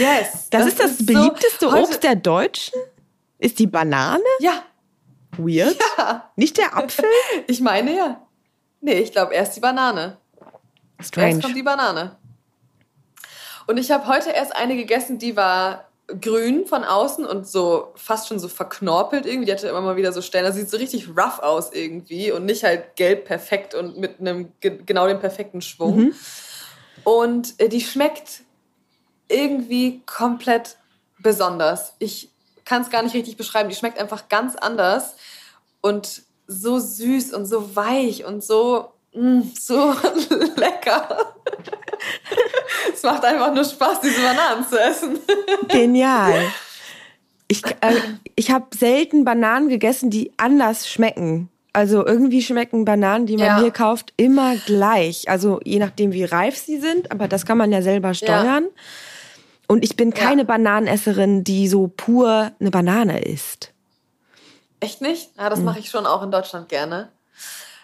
Yes. Das, ist das so- beliebteste heute- Obst der Deutschen? Ist die Banane? Ja, Weird. ja. Nicht der Apfel? Ich meine ja. Nee, ich glaube erst die Banane. Erst Strange. kommt die Banane. Und ich habe heute erst eine gegessen, die war grün von außen und so fast schon so verknorpelt irgendwie. Die hatte immer mal wieder so Stellen. Das sieht so richtig rough aus irgendwie und nicht halt gelb perfekt und mit einem ge genau dem perfekten Schwung. Und äh, die schmeckt irgendwie komplett besonders. Ich kann es gar nicht richtig beschreiben. Die schmeckt einfach ganz anders und so süß und so weich und so, mm, so lecker. es macht einfach nur Spaß, diese Bananen zu essen. Genial. Ich, äh, ich habe selten Bananen gegessen, die anders schmecken. Also irgendwie schmecken Bananen, die man Ja. hier kauft, immer gleich. Also je nachdem, wie reif sie sind, aber das kann man ja selber steuern. Und ich bin keine Bananenesserin, die so pur eine Banane isst. Echt nicht? Ja, das mache ich schon auch in Deutschland gerne.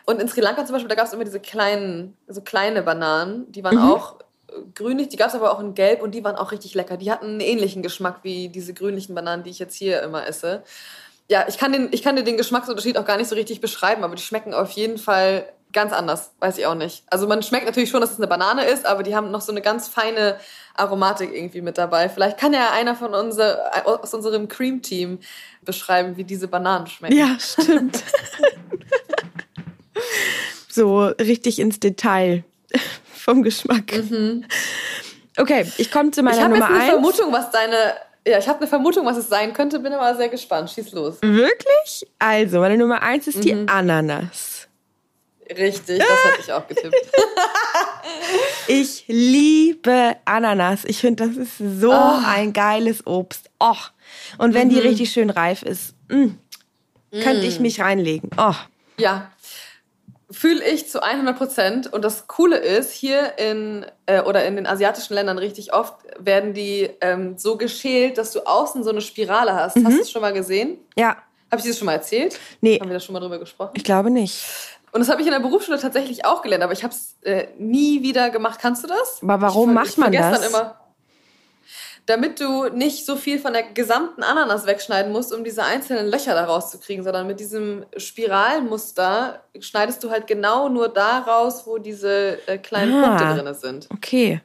Und in Sri Lanka zum Beispiel, da gab es immer diese kleinen, so kleine Bananen, die waren auch äh, grünlich, die gab es aber auch in Gelb und die waren auch richtig lecker. Die hatten einen ähnlichen Geschmack wie diese grünlichen Bananen, die ich jetzt hier immer esse. Ja, ich kann, den, ich kann dir den Geschmacksunterschied auch gar nicht so richtig beschreiben, aber die schmecken auf jeden Fall ganz anders, weiß ich auch nicht. Also man schmeckt natürlich schon, dass es eine Banane ist, aber die haben noch so eine ganz feine Aromatik irgendwie mit dabei. Vielleicht kann ja einer von unser, aus unserem Cream-Team beschreiben, wie diese Bananen schmecken. Ja, stimmt. so richtig ins Detail vom Geschmack. Okay, ich komme zu Ich meiner jetzt Nummer eine eins. Vermutung, was deine. Ja, ich habe eine Vermutung, was es sein könnte, bin aber sehr gespannt. Schieß los. Wirklich? Also, meine Nummer eins ist die Mhm. Ananas. Richtig, das hätte ich auch getippt. Ich liebe Ananas. Ich finde, das ist so Oh. ein geiles Obst. Oh. Und wenn Mhm. die richtig schön reif ist, mm, könnte ich mich reinlegen. Oh. Ja, fühle ich zu 100 Prozent. Und das Coole ist, hier in äh, oder in den asiatischen Ländern richtig oft werden die ähm, so geschält, dass du außen so eine Spirale hast. Hast du es schon mal gesehen? Ja, Habe ich dir das schon mal erzählt? Nee. Haben wir da schon mal drüber gesprochen? ich glaube nicht. Und das habe ich in der Berufsschule tatsächlich auch gelernt, aber ich habe es äh, nie wieder gemacht. Kannst du das? Aber warum ich, macht ich man das? Dann immer, damit du nicht so viel von der gesamten Ananas wegschneiden musst, um diese einzelnen Löcher da rauszukriegen, sondern mit diesem Spiralmuster schneidest du halt genau nur da raus, wo diese äh, kleinen Ah. Punkte drin sind. Okay.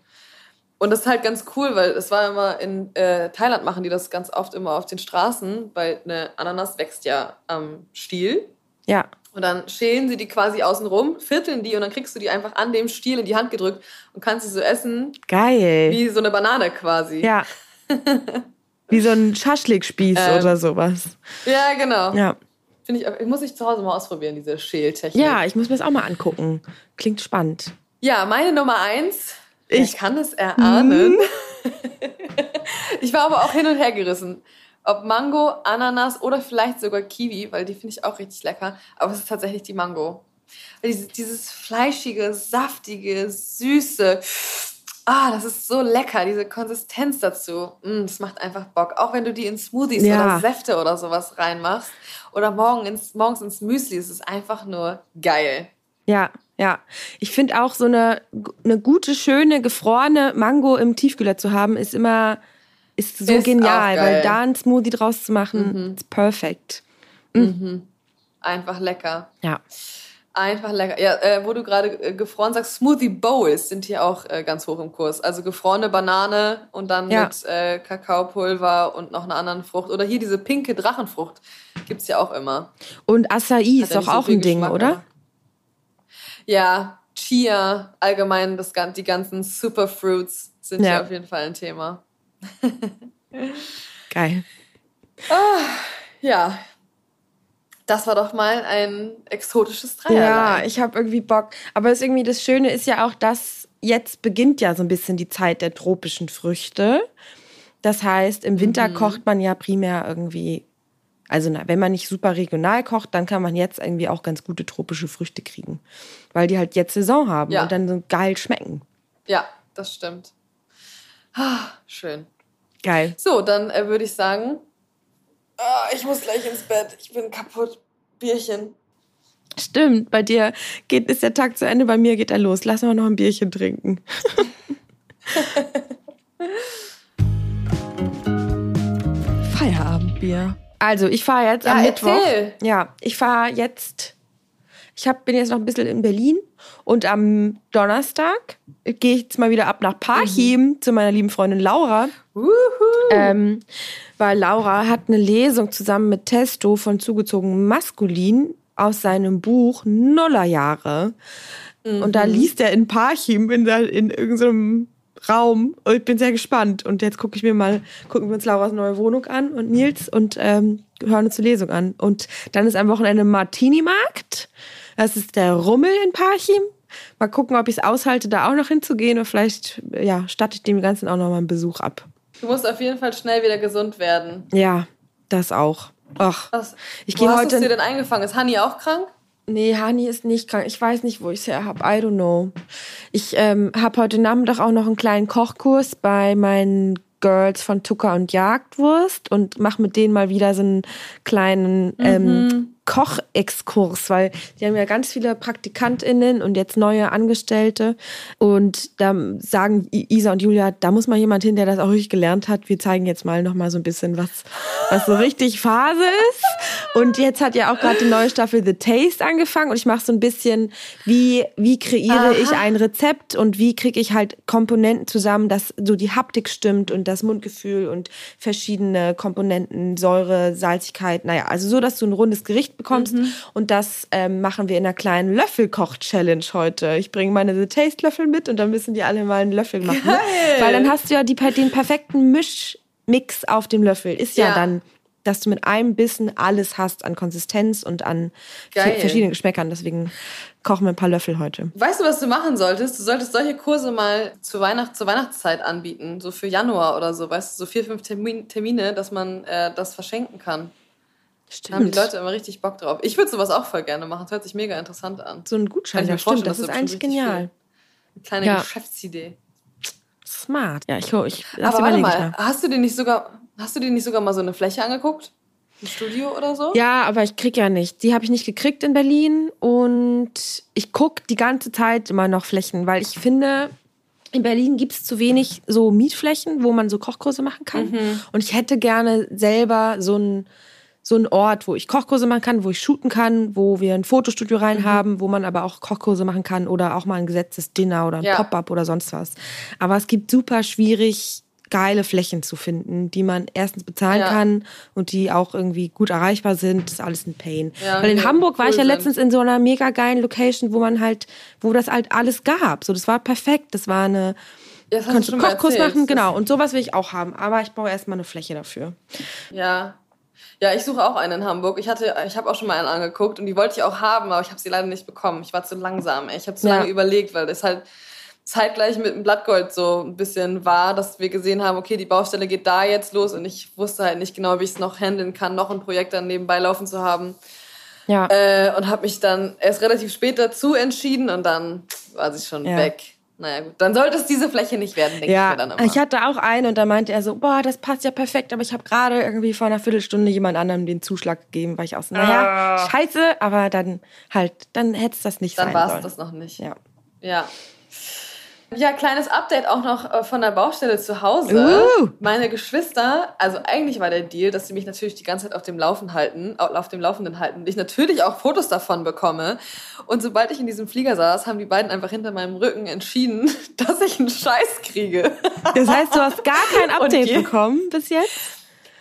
Und das ist halt ganz cool, weil es war immer in äh, Thailand machen die das ganz oft immer auf den Straßen, weil eine Ananas wächst ja am Stiel. Ja. Und dann schälen sie die quasi außen rum, vierteln die und dann kriegst du die einfach an dem Stiel in die Hand gedrückt und kannst sie so essen, Geil. wie so eine Banane quasi. Ja. Wie so ein Schaschlikspieß Ähm. oder sowas. Ja, genau. Ja. Finde ich, ich muss ich zu Hause mal ausprobieren, diese Schältechnik. Ja, ich muss mir das auch mal angucken. Klingt spannend. Ja, meine Nummer eins. Ich- Ich kann es erahnen. ich war aber auch hin und her gerissen. Ob Mango, Ananas oder vielleicht sogar Kiwi, weil die finde ich auch richtig lecker. Aber es ist tatsächlich die Mango. Dieses, dieses fleischige, saftige, süße. Ah, das ist so lecker, diese Konsistenz dazu. Mm, das macht einfach Bock. Auch wenn du die in Smoothies Ja. oder Säfte oder sowas reinmachst. Oder morgen ins, morgens ins Müsli. Es ist einfach nur geil. Ja, ja. Ich finde auch so eine, eine gute, schöne, gefrorene Mango im Tiefkühler zu haben, ist immer ist so Ist genial, weil da einen Smoothie draus zu machen, ist perfekt. Einfach lecker. Ja. Einfach lecker. Ja, äh, wo du gerade äh, gefroren sagst, Smoothie Bowls sind hier auch äh, ganz hoch im Kurs. Also gefrorene Banane und dann Ja. mit äh, Kakaopulver und noch einer anderen Frucht. Oder hier diese pinke Drachenfrucht gibt's ja auch immer. Und Acai ist ja doch so auch viel ein Ding, Geschmack, oder? Ja, vier, allgemein das, die ganzen Superfruits sind ja. hier auf jeden Fall ein Thema. Geil. Ah, ja, das war doch mal ein exotisches Dreierlein. Ja, ich habe irgendwie Bock. Aber das irgendwie das Schöne ist ja auch, dass jetzt beginnt ja so ein bisschen die Zeit der tropischen Früchte. Das heißt, im Winter mhm. kocht man ja primär irgendwie, also wenn man nicht super regional kocht, dann kann man jetzt irgendwie auch ganz gute tropische Früchte kriegen, weil die halt jetzt Saison haben ja. und dann so geil schmecken. Ja, das stimmt. Ah, schön. Geil. So, dann äh, würde ich sagen, ah, ich muss gleich ins Bett. Ich bin kaputt. Bierchen. Stimmt, bei dir geht, ist der Tag zu Ende, bei mir geht er los. Lass mal noch ein Bierchen trinken. Feierabendbier. Also, ich fahre jetzt ja, am Mittwoch. Erzähl. Ja, ich fahre jetzt. Ich hab, bin jetzt noch ein bisschen in Berlin und am Donnerstag gehe ich jetzt mal wieder ab nach Parchim mhm. zu meiner lieben Freundin Laura. Ähm, weil Laura hat eine Lesung zusammen mit Testo von Zugezogen Maskulin aus seinem Buch Nullerjahre. Mhm. Und da mhm. liest er in Parchim in, der, in irgendeinem Raum. Und ich bin sehr gespannt. Und jetzt gucke ich mir mal, gucken wir uns Lauras neue Wohnung an und Nils und ähm, hören uns die Lesung an. Und dann ist am Wochenende Martini-Markt. Das ist der Rummel in Parchim. Mal gucken, ob ich es aushalte, da auch noch hinzugehen. Und vielleicht ja, statte ich dem Ganzen auch noch mal einen Besuch ab. Du musst auf jeden Fall schnell wieder gesund werden. Ja, das auch. Ach, Was, ich gehe heute. Hast du dir denn eingefangen? Ist Hani auch krank? Nee, Hani ist nicht krank. Ich weiß nicht, wo ich es her habe. I don't know. Ich ähm, habe heute Nachmittag auch noch einen kleinen Kochkurs bei meinen Girls von Tucker und Jagdwurst und mache mit denen mal wieder so einen kleinen ähm, mhm. Kochexkurs, weil die haben ja ganz viele PraktikantInnen und jetzt neue Angestellte. Und da sagen Isa und Julia, da muss mal jemand hin, der das auch richtig gelernt hat. Wir zeigen jetzt mal noch mal so ein bisschen, was, was so richtig Phase ist. Und jetzt hat ja auch gerade die neue Staffel The Taste angefangen und ich mache so ein bisschen, wie, wie kreiere Aha. ich ein Rezept und wie kriege ich halt Komponenten zusammen, dass so die Haptik stimmt und das Mundgefühl und verschiedene Komponenten, Säure, Salzigkeit, naja, also so, dass du ein rundes Gericht Gericht bekommst. Mhm. Und das ähm, machen wir in einer kleinen Löffelkoch-Challenge heute. Ich bringe meine The Taste-Löffel mit und dann müssen die alle mal einen Löffel machen. Geil. Weil dann hast du ja die, den perfekten Mischmix auf dem Löffel. Ist ja, ja dann dass du mit einem Bissen alles hast an Konsistenz und an Geil. verschiedenen Geschmäckern. Deswegen kochen wir ein paar Löffel heute. Weißt du, was du machen solltest? Du solltest solche Kurse mal zur, Weihnacht, zur Weihnachtszeit anbieten, so für Januar oder so, weißt du, so vier, fünf Termine, dass man äh, das verschenken kann. Stimmt. Da haben die Leute immer richtig Bock drauf. Ich würde sowas auch voll gerne machen. Das hört sich mega interessant an. So ein Gutschein, ja, stimmt. Das ist eigentlich genial. Eine kleine ja. Geschäftsidee. Smart. Ja, ich, ich lass Aber warte mal, hast du dir nicht sogar, hast du dir nicht sogar mal so eine Fläche angeguckt? Ein Studio oder so? Ja, aber ich krieg ja nicht. Die habe ich nicht gekriegt in Berlin und ich gucke die ganze Zeit immer noch Flächen, weil ich finde, in Berlin gibt es zu wenig so Mietflächen, wo man so Kochkurse machen kann. Mhm. Und ich hätte gerne selber so ein so ein Ort, wo ich Kochkurse machen kann, wo ich shooten kann, wo wir ein Fotostudio rein mhm. haben, wo man aber auch Kochkurse machen kann oder auch mal ein gesetztes Dinner oder ein ja. Pop-up oder sonst was. Aber es gibt super schwierig geile Flächen zu finden, die man erstens bezahlen ja. kann und die auch irgendwie gut erreichbar sind. Das ist alles ein Pain. Ja, Weil in Hamburg war ich ja letztens in so einer mega geilen Location, wo man halt, wo das halt alles gab. So, das war perfekt. Das war eine, ja, das kannst du Kochkurs machen, genau. Und sowas will ich auch haben. Aber ich brauche erstmal eine Fläche dafür. Ja, ja, ich suche auch einen in Hamburg. Ich hatte, ich habe auch schon mal einen angeguckt und die wollte ich auch haben, aber ich habe sie leider nicht bekommen. Ich war zu langsam. Ich habe zu ja. lange überlegt, weil das halt zeitgleich mit dem Blattgold so ein bisschen war, dass wir gesehen haben, okay, die Baustelle geht da jetzt los und ich wusste halt nicht genau, wie ich es noch handeln kann, noch ein Projekt dann nebenbei laufen zu haben. Ja. Äh, und habe mich dann erst relativ spät dazu entschieden und dann war sie schon ja. weg. Naja, gut. Dann sollte es diese Fläche nicht werden, denke ja, ich mir dann immer. Ich hatte auch einen und da meinte er so, boah, das passt ja perfekt, aber ich habe gerade irgendwie vor einer Viertelstunde jemand anderem den Zuschlag gegeben, weil ich auch so, naja, ah. scheiße, aber dann halt, dann hätte es das nicht dann sein sollen. Dann war es das noch nicht. Ja. Ja. Ja, kleines Update auch noch äh, von der Baustelle zu Hause. Uh. Meine Geschwister, also eigentlich war der Deal, dass sie mich natürlich die ganze Zeit auf dem Laufen halten, auf dem Laufenden halten und ich natürlich auch Fotos davon bekomme. Und sobald ich in diesem Flieger saß, haben die beiden einfach hinter meinem Rücken entschieden, dass ich einen Scheiß kriege. Das heißt, du hast gar kein Update bekommen bis jetzt?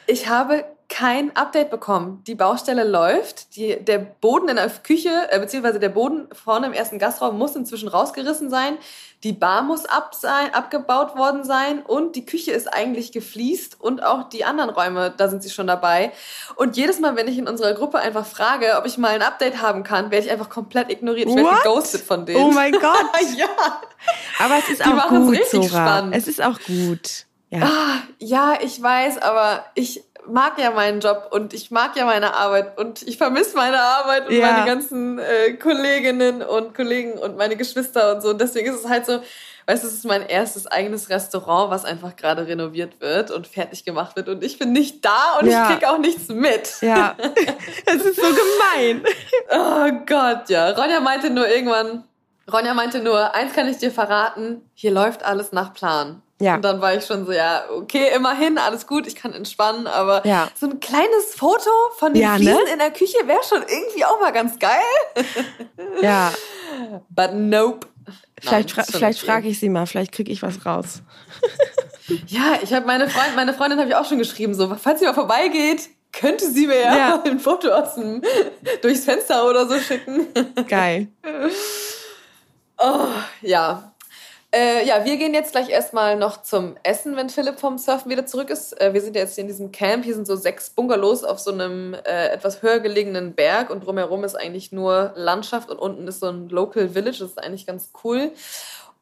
Ich habe kein Update bekommen. Die Baustelle läuft, die, der Boden in der Küche, äh, beziehungsweise der Boden vorne im ersten Gastraum muss inzwischen rausgerissen sein. Die Bar muss ab sein, abgebaut worden sein und die Küche ist eigentlich gefliest und auch die anderen Räume, da sind sie schon dabei. Und jedes Mal, wenn ich in unserer Gruppe einfach frage, ob ich mal ein Update haben kann, werde ich einfach komplett ignoriert. Ich werde geghostet von denen. Oh mein Gott. ja. Aber es ist die auch gut, richtig Sora. spannend. Es ist auch gut. Ja. Ah, ja, ich weiß, aber ich mag ja meinen Job und ich mag ja meine Arbeit und ich vermisse meine Arbeit und ja. meine ganzen äh, Kolleginnen und Kollegen und meine Geschwister und so. Und deswegen ist es halt so, weißt du, es ist mein erstes eigenes Restaurant, was einfach gerade renoviert wird und fertig gemacht wird. Und ich bin nicht da und ja. ich krieg auch nichts mit. Ja. Es ist so gemein. oh Gott, ja. Ronja meinte nur irgendwann, Ronja meinte nur, eins kann ich dir verraten, hier läuft alles nach Plan. Ja. Und dann war ich schon so, ja, okay, immerhin, alles gut, ich kann entspannen, aber ja. so ein kleines Foto von den ja, Fliesen ne? in der Küche wäre schon irgendwie auch mal ganz geil. Ja. But nope. Vielleicht, fra vielleicht frage ich sie mal, vielleicht kriege ich was raus. ja, ich habe meine Freundin, meine Freundin habe ich auch schon geschrieben, so, falls sie mal vorbeigeht, könnte sie mir ja, ja. ein Foto aus dem, durchs Fenster oder so schicken. Geil. Oh, ja, äh, ja, wir gehen jetzt gleich erstmal noch zum Essen, wenn Philipp vom Surfen wieder zurück ist. Äh, wir sind jetzt hier in diesem Camp. Hier sind so sechs Bungalows auf so einem äh, etwas höher gelegenen Berg und drumherum ist eigentlich nur Landschaft und unten ist so ein Local Village. Das ist eigentlich ganz cool.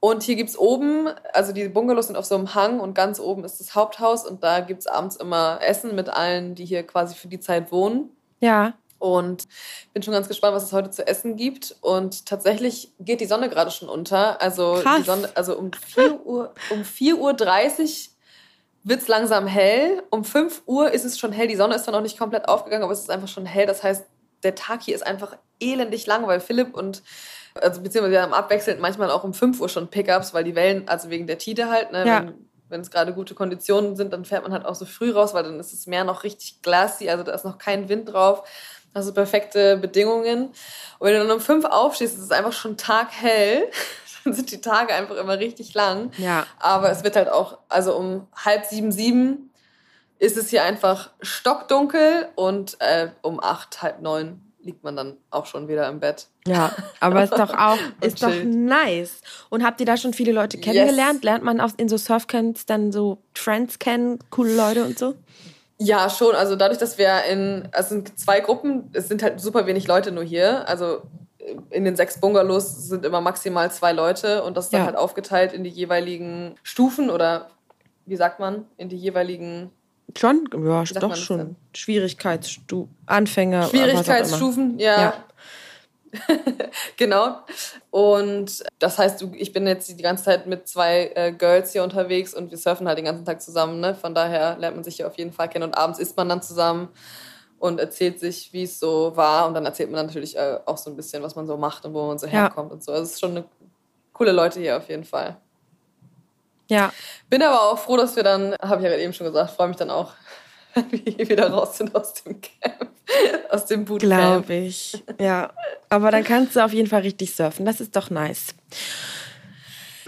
Und hier gibt's oben, also die Bungalows sind auf so einem Hang und ganz oben ist das Haupthaus und da gibt's abends immer Essen mit allen, die hier quasi für die Zeit wohnen. Ja. Und bin schon ganz gespannt, was es heute zu essen gibt. Und tatsächlich geht die Sonne gerade schon unter. Also, die Sonne, also um 4 Uhr, um 4 Uhr 30 wird es langsam hell. Um 5 Uhr ist es schon hell. Die Sonne ist zwar noch nicht komplett aufgegangen, aber es ist einfach schon hell. Das heißt, der Tag hier ist einfach elendig lang, weil Philipp und also beziehungsweise wir haben abwechselnd manchmal auch um 5 Uhr schon Pickups, weil die Wellen, also wegen der Tide halt, ne, ja. wenn, wenn es gerade gute Konditionen sind, dann fährt man halt auch so früh raus, weil dann ist das Meer noch richtig glassy, also da ist noch kein Wind drauf. Also perfekte Bedingungen. Und wenn du dann um fünf aufstehst, ist es einfach schon taghell. dann sind die Tage einfach immer richtig lang. Ja. Aber es wird halt auch, also um halb sieben, sieben ist es hier einfach stockdunkel und äh, um acht, halb neun liegt man dann auch schon wieder im Bett. Ja, aber ist doch auch ist doch nice. Und habt ihr da schon viele Leute kennengelernt? Yes. Lernt man auch in so Surfcamps dann so Friends kennen, coole Leute und so? Ja, schon. Also dadurch, dass wir in, also sind zwei Gruppen, es sind halt super wenig Leute nur hier. Also in den sechs Bungalows sind immer maximal zwei Leute und das ist dann ja. halt aufgeteilt in die jeweiligen Stufen oder wie sagt man, in die jeweiligen Schon, ja, doch schon. Schwierigkeitsstufen, Anfänger. Schwierigkeitsstufen, ja. ja. genau. Und das heißt, ich bin jetzt die ganze Zeit mit zwei äh, Girls hier unterwegs und wir surfen halt den ganzen Tag zusammen. Ne? Von daher lernt man sich hier auf jeden Fall kennen. Und abends isst man dann zusammen und erzählt sich, wie es so war. Und dann erzählt man dann natürlich äh, auch so ein bisschen, was man so macht und wo man so herkommt ja. und so. Also es ist schon eine coole Leute hier auf jeden Fall. Ja. Bin aber auch froh, dass wir dann, habe ich ja eben schon gesagt, freue mich dann auch, wir wieder raus sind aus dem Camp, aus dem Bootcamp. Glaube ich, ja. Aber dann kannst du auf jeden Fall richtig surfen. Das ist doch nice.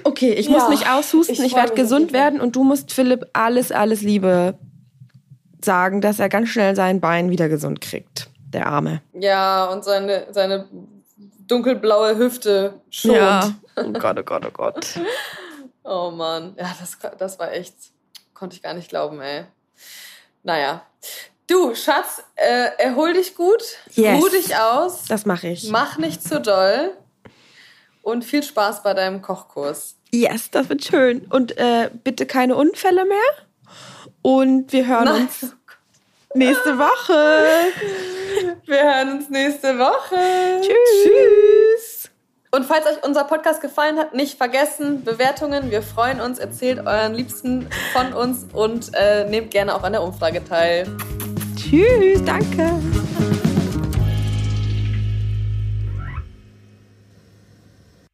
Okay, ich ja, muss mich aushusten, ich, ich werde gesund werden und du musst Philipp alles, alles Liebe sagen, dass er ganz schnell sein Bein wieder gesund kriegt. Der Arme. Ja, und seine, seine dunkelblaue Hüfte schont. Ja. Oh Gott, oh Gott, oh Gott. oh Mann. Ja, das, das war echt, konnte ich gar nicht glauben, ey. Naja. Du, Schatz, äh, erhol dich gut, yes. ruh dich aus. Das mache ich. Mach nicht zu doll. Und viel Spaß bei deinem Kochkurs. Yes, das wird schön. Und äh, bitte keine Unfälle mehr. Und wir hören Nein. uns nächste Woche. Wir hören uns nächste Woche. Tschüss. Tschüss. Und falls euch unser Podcast gefallen hat, nicht vergessen, Bewertungen. Wir freuen uns. Erzählt euren Liebsten von uns und äh, nehmt gerne auch an der Umfrage teil. Tschüss, danke.